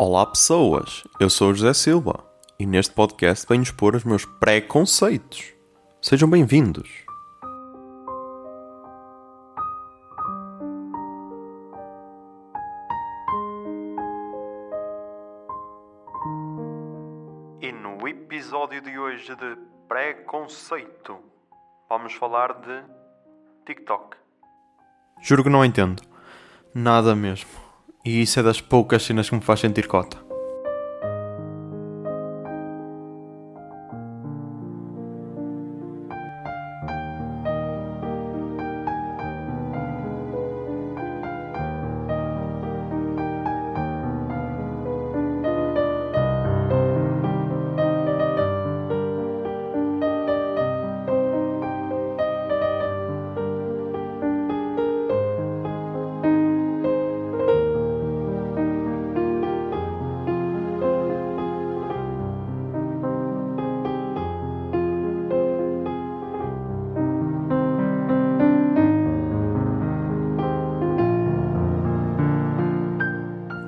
Olá pessoas, eu sou o José Silva e neste podcast venho expor os meus preconceitos. Sejam bem-vindos. E no episódio de hoje de preconceito, vamos falar de TikTok. Juro que não entendo. Nada mesmo. E isso é das poucas cenas que me faz sentir cota.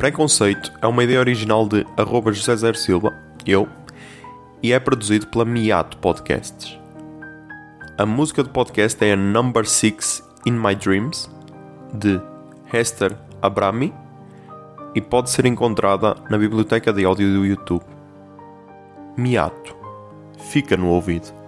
Preconceito é uma ideia original de arroba José Zer Silva, eu, e é produzido pela Miato Podcasts. A música do podcast é a Number 6 In My Dreams, de Hester Abrami, e pode ser encontrada na biblioteca de áudio do YouTube. Miato. Fica no ouvido.